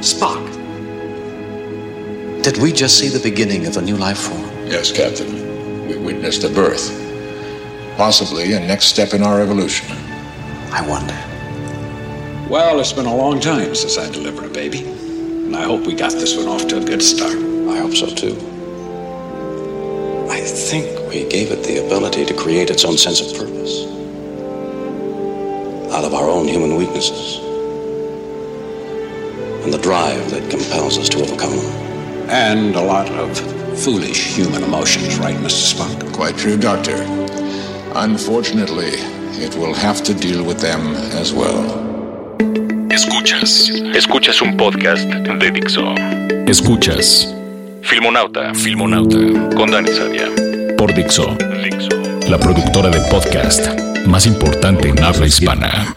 Spock. Did we just see the beginning of a new life form? Yes, Captain. We witnessed a birth. Possibly a next step in our evolution. I wonder. Well, it's been a long time since I delivered a baby. And I hope we got this one off to a good start. I hope so too. I think we gave it the ability to create its own sense of purpose out of our own human weaknesses and the drive that compels us to overcome them. And a lot of foolish human emotions, right, Mr. Spock? Quite true, Doctor. Unfortunately, it will have to deal with them as well. Escuchas. Escuchas un podcast de Dixo. Escuchas. Filmonauta. Filmonauta. Con Dani Sadia. Por Dixo. Dixo. La productora de podcast más importante en habla hispana.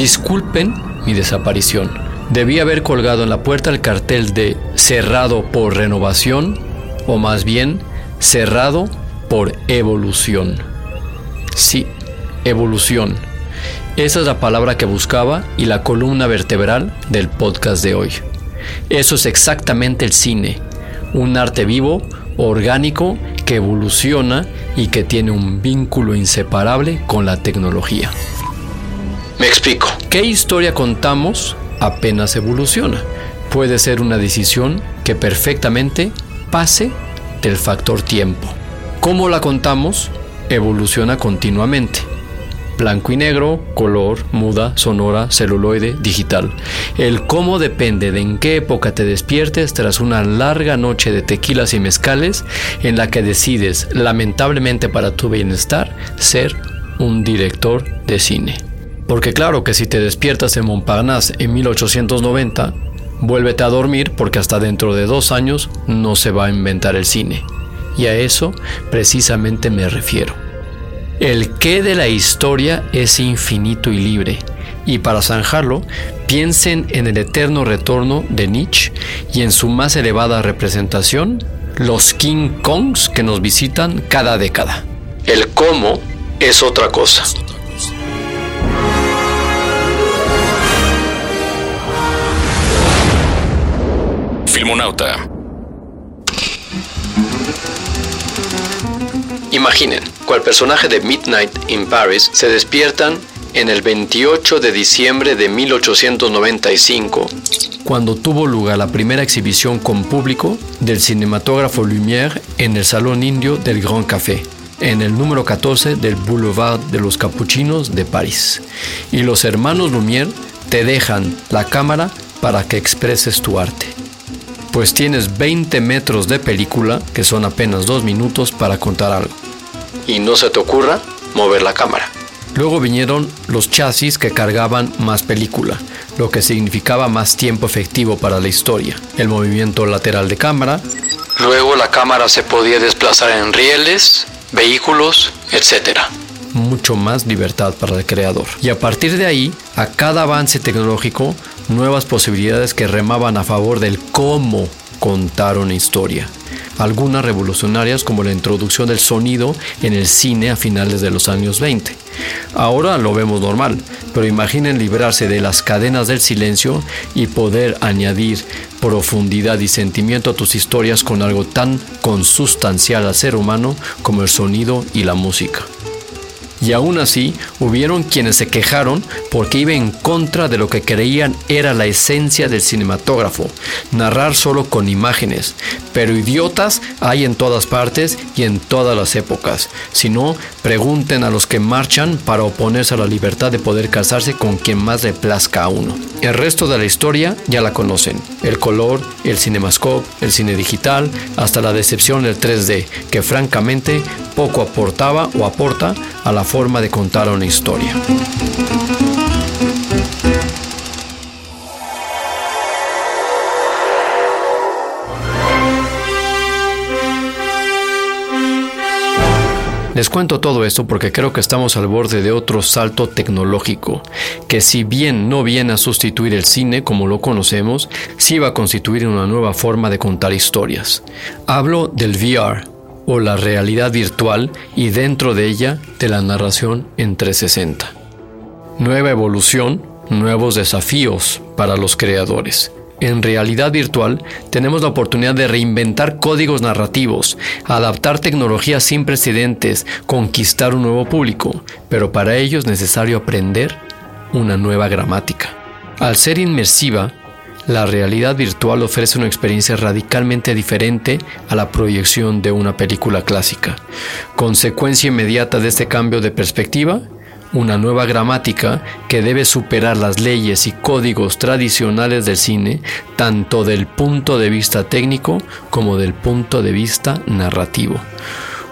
Disculpen mi desaparición. Debí haber colgado en la puerta el cartel de cerrado por renovación o más bien cerrado por evolución. Sí, evolución. Esa es la palabra que buscaba y la columna vertebral del podcast de hoy. Eso es exactamente el cine, un arte vivo, orgánico, que evoluciona y que tiene un vínculo inseparable con la tecnología. Me explico. ¿Qué historia contamos apenas evoluciona? Puede ser una decisión que perfectamente pase del factor tiempo. ¿Cómo la contamos? Evoluciona continuamente. Blanco y negro, color, muda, sonora, celuloide, digital. El cómo depende de en qué época te despiertes tras una larga noche de tequilas y mezcales en la que decides, lamentablemente para tu bienestar, ser un director de cine. Porque claro que si te despiertas en Montparnasse en 1890, vuélvete a dormir porque hasta dentro de dos años no se va a inventar el cine. Y a eso precisamente me refiero. El qué de la historia es infinito y libre. Y para zanjarlo, piensen en el eterno retorno de Nietzsche y en su más elevada representación, los King Kongs que nos visitan cada década. El cómo es otra cosa. Imaginen, cual personaje de Midnight in Paris se despiertan en el 28 de diciembre de 1895, cuando tuvo lugar la primera exhibición con público del cinematógrafo Lumière en el Salón Indio del Grand Café, en el número 14 del Boulevard de los Capuchinos de París. Y los hermanos Lumière te dejan la cámara para que expreses tu arte. Pues tienes 20 metros de película, que son apenas dos minutos para contar algo. Y no se te ocurra mover la cámara. Luego vinieron los chasis que cargaban más película, lo que significaba más tiempo efectivo para la historia, el movimiento lateral de cámara. Luego la cámara se podía desplazar en rieles, vehículos, etc. Mucho más libertad para el creador. Y a partir de ahí, a cada avance tecnológico, nuevas posibilidades que remaban a favor del cómo contar una historia. Algunas revolucionarias como la introducción del sonido en el cine a finales de los años 20. Ahora lo vemos normal, pero imaginen librarse de las cadenas del silencio y poder añadir profundidad y sentimiento a tus historias con algo tan consustancial al ser humano como el sonido y la música. Y aún así, hubieron quienes se quejaron porque iba en contra de lo que creían era la esencia del cinematógrafo, narrar solo con imágenes. Pero idiotas hay en todas partes y en todas las épocas. Si no, pregunten a los que marchan para oponerse a la libertad de poder casarse con quien más le plazca a uno. El resto de la historia ya la conocen. El color, el cinemascope, el cine digital, hasta la decepción del 3D, que francamente poco aportaba o aporta a la forma de contar una historia. Les cuento todo esto porque creo que estamos al borde de otro salto tecnológico, que si bien no viene a sustituir el cine como lo conocemos, sí va a constituir una nueva forma de contar historias. Hablo del VR, o la realidad virtual, y dentro de ella de la narración en 360. Nueva evolución, nuevos desafíos para los creadores en realidad virtual, tenemos la oportunidad de reinventar códigos narrativos, adaptar tecnologías sin precedentes, conquistar un nuevo público, pero para ello es necesario aprender una nueva gramática. Al ser inmersiva, la realidad virtual ofrece una experiencia radicalmente diferente a la proyección de una película clásica. Consecuencia inmediata de este cambio de perspectiva, una nueva gramática que debe superar las leyes y códigos tradicionales del cine, tanto del punto de vista técnico como del punto de vista narrativo.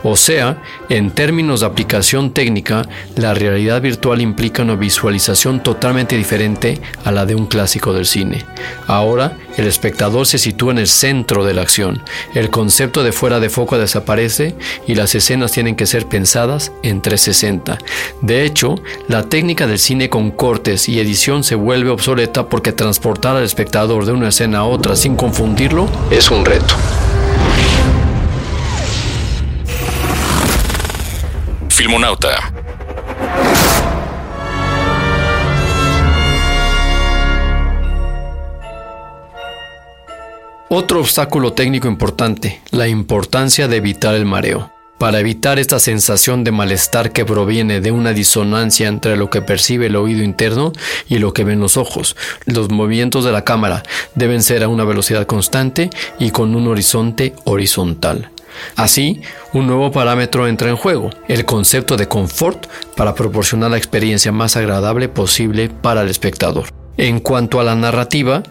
O sea, en términos de aplicación técnica, la realidad virtual implica una visualización totalmente diferente a la de un clásico del cine. Ahora, el espectador se sitúa en el centro de la acción, el concepto de fuera de foco desaparece y las escenas tienen que ser pensadas en 360. De hecho, la técnica del cine con cortes y edición se vuelve obsoleta porque transportar al espectador de una escena a otra sin confundirlo es un reto. Filmonauta. Otro obstáculo técnico importante, la importancia de evitar el mareo. Para evitar esta sensación de malestar que proviene de una disonancia entre lo que percibe el oído interno y lo que ven los ojos, los movimientos de la cámara deben ser a una velocidad constante y con un horizonte horizontal. Así, un nuevo parámetro entra en juego, el concepto de confort para proporcionar la experiencia más agradable posible para el espectador. En cuanto a la narrativa,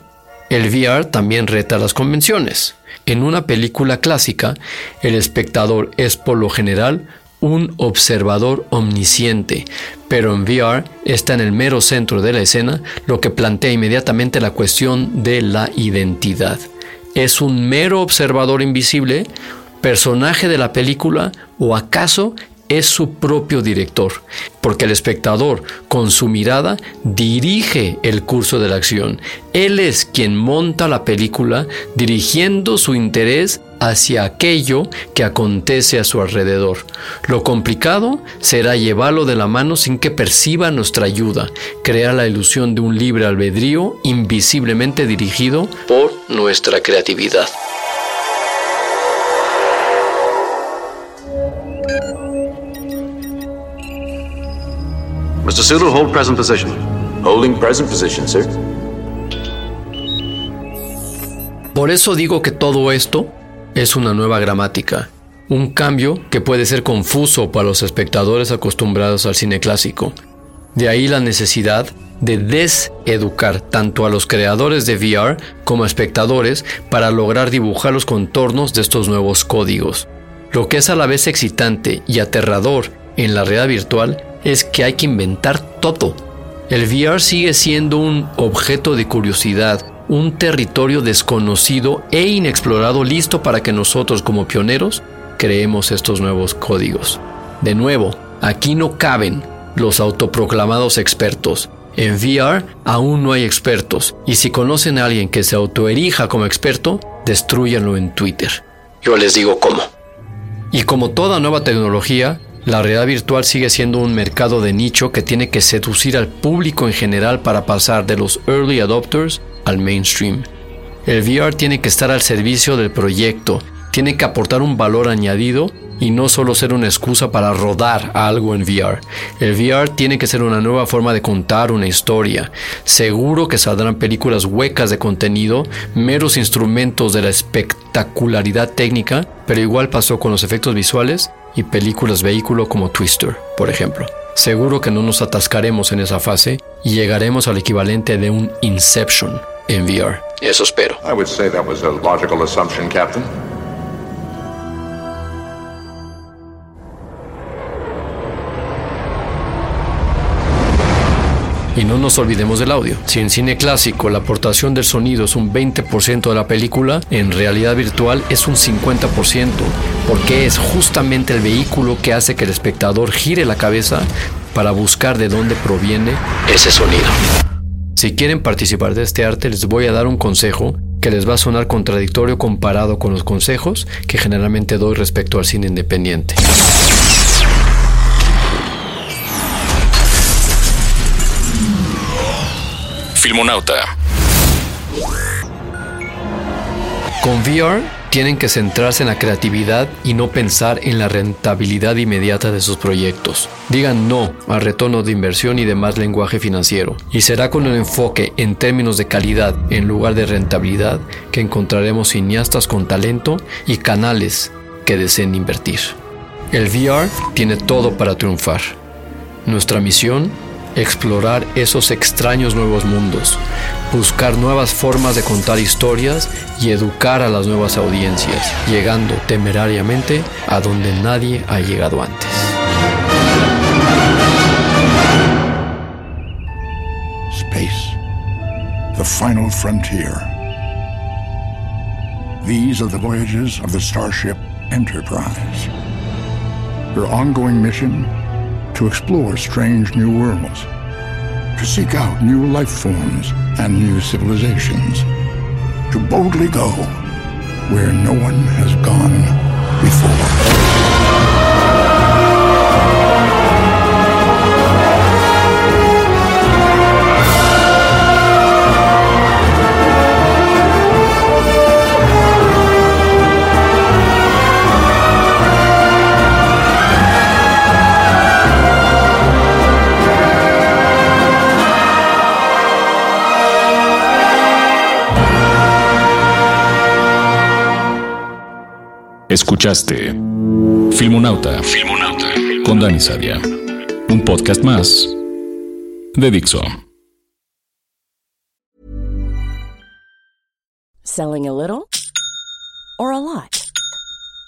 el VR también reta las convenciones. En una película clásica, el espectador es por lo general un observador omnisciente, pero en VR está en el mero centro de la escena, lo que plantea inmediatamente la cuestión de la identidad. ¿Es un mero observador invisible personaje de la película o acaso es su propio director, porque el espectador, con su mirada, dirige el curso de la acción. Él es quien monta la película, dirigiendo su interés hacia aquello que acontece a su alrededor. Lo complicado será llevarlo de la mano sin que perciba nuestra ayuda, crear la ilusión de un libre albedrío invisiblemente dirigido por nuestra creatividad. Mr. Sulu, hold present position. Holding present position, sir. Por eso digo que todo esto es una nueva gramática, un cambio que puede ser confuso para los espectadores acostumbrados al cine clásico. De ahí la necesidad de deseducar tanto a los creadores de VR como a espectadores para lograr dibujar los contornos de estos nuevos códigos. Lo que es a la vez excitante y aterrador en la realidad virtual es que hay que inventar todo. El VR sigue siendo un objeto de curiosidad, un territorio desconocido e inexplorado listo para que nosotros como pioneros creemos estos nuevos códigos. De nuevo, aquí no caben los autoproclamados expertos. En VR aún no hay expertos y si conocen a alguien que se autoerija como experto, destruyanlo en Twitter. Yo les digo cómo. Y como toda nueva tecnología, la realidad virtual sigue siendo un mercado de nicho que tiene que seducir al público en general para pasar de los early adopters al mainstream. El VR tiene que estar al servicio del proyecto, tiene que aportar un valor añadido y no solo ser una excusa para rodar algo en VR. El VR tiene que ser una nueva forma de contar una historia. Seguro que saldrán películas huecas de contenido, meros instrumentos de la espectacularidad técnica, pero igual pasó con los efectos visuales y películas vehículo como Twister, por ejemplo. Seguro que no nos atascaremos en esa fase y llegaremos al equivalente de un Inception en VR. Eso espero. I would say that was a logical assumption, Captain. Y no nos olvidemos del audio. Si en cine clásico la aportación del sonido es un 20% de la película, en realidad virtual es un 50%, porque es justamente el vehículo que hace que el espectador gire la cabeza para buscar de dónde proviene ese sonido. Si quieren participar de este arte, les voy a dar un consejo que les va a sonar contradictorio comparado con los consejos que generalmente doy respecto al cine independiente. Filmonauta. Con VR tienen que centrarse en la creatividad y no pensar en la rentabilidad inmediata de sus proyectos. Digan no al retorno de inversión y demás lenguaje financiero. Y será con el enfoque en términos de calidad en lugar de rentabilidad que encontraremos cineastas con talento y canales que deseen invertir. El VR tiene todo para triunfar. Nuestra misión explorar esos extraños nuevos mundos, buscar nuevas formas de contar historias y educar a las nuevas audiencias, llegando temerariamente a donde nadie ha llegado antes. Space, the final frontier. These are the voyages of the Starship Enterprise. Her ongoing mission to explore strange new worlds, to seek out new life forms and new civilizations, to boldly go where no one has gone before. Escuchaste Filmonauta, con Dani Sadia. Un podcast más de Dixo. Selling a little or a lot?